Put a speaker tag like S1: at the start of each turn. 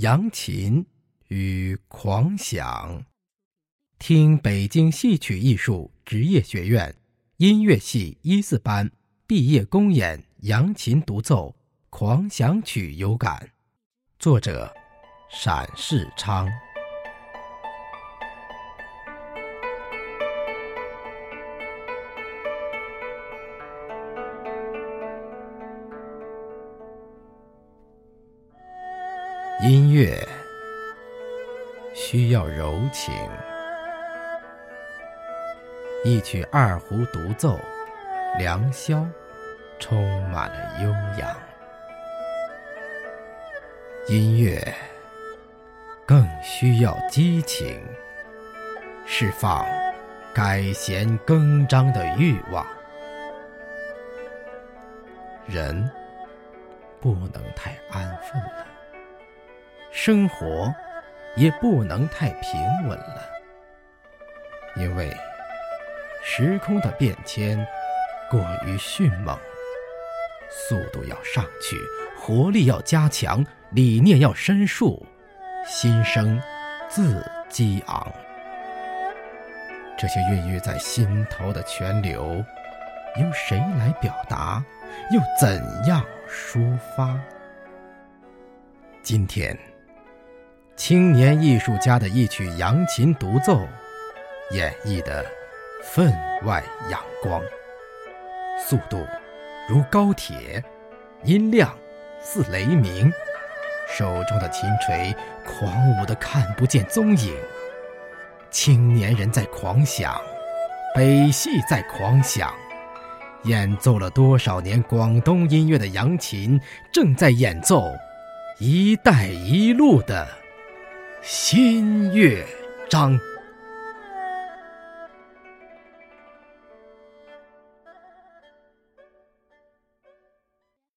S1: 扬琴与狂想，听北京戏曲艺术职业学院音乐系一四班毕业公演扬琴独奏《狂想曲》有感，作者闪世昌。音乐需要柔情，一曲二胡独奏，良宵充满了悠扬。音乐更需要激情，释放改弦更张的欲望。人不能太安分了。生活也不能太平稳了，因为时空的变迁过于迅猛，速度要上去，活力要加强，理念要深树，心声自激昂。这些孕育在心头的泉流，由谁来表达？又怎样抒发？今天。青年艺术家的一曲扬琴独奏，演绎的分外阳光。速度如高铁，音量似雷鸣。手中的琴锤狂舞的看不见踪影。青年人在狂想，北戏在狂想，演奏了多少年广东音乐的扬琴，正在演奏“一带一路”的。新乐章。